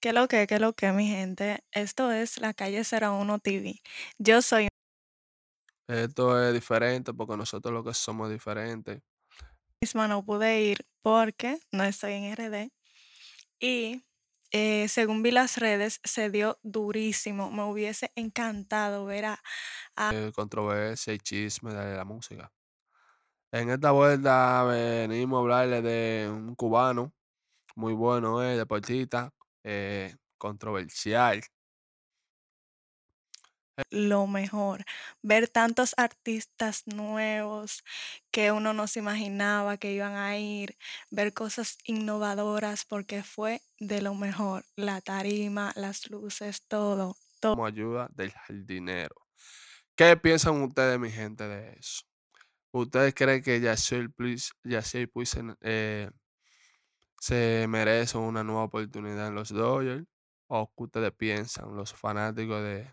¿Qué lo que, qué lo que, mi gente? Esto es La Calle 01 TV. Yo soy Esto es diferente porque nosotros lo que somos diferentes. misma, no pude ir porque no estoy en RD. Y eh, según vi las redes, se dio durísimo. Me hubiese encantado ver a, a- eh, controversia y chisme de la música. En esta vuelta venimos a hablarle de un cubano muy bueno, eh, deportista, eh, controversial. lo mejor. Ver tantos artistas nuevos que uno no se imaginaba que iban a ir, ver cosas innovadoras porque fue de lo mejor. La tarima, las luces, todo, todo. como ayuda del jardinero. ¿Qué piensan ustedes, mi gente, de eso? ¿Ustedes creen que Yasiel Puig, eh, se merece una nueva oportunidad en los Dodgers? ¿O qué ustedes piensan, los fanáticos de,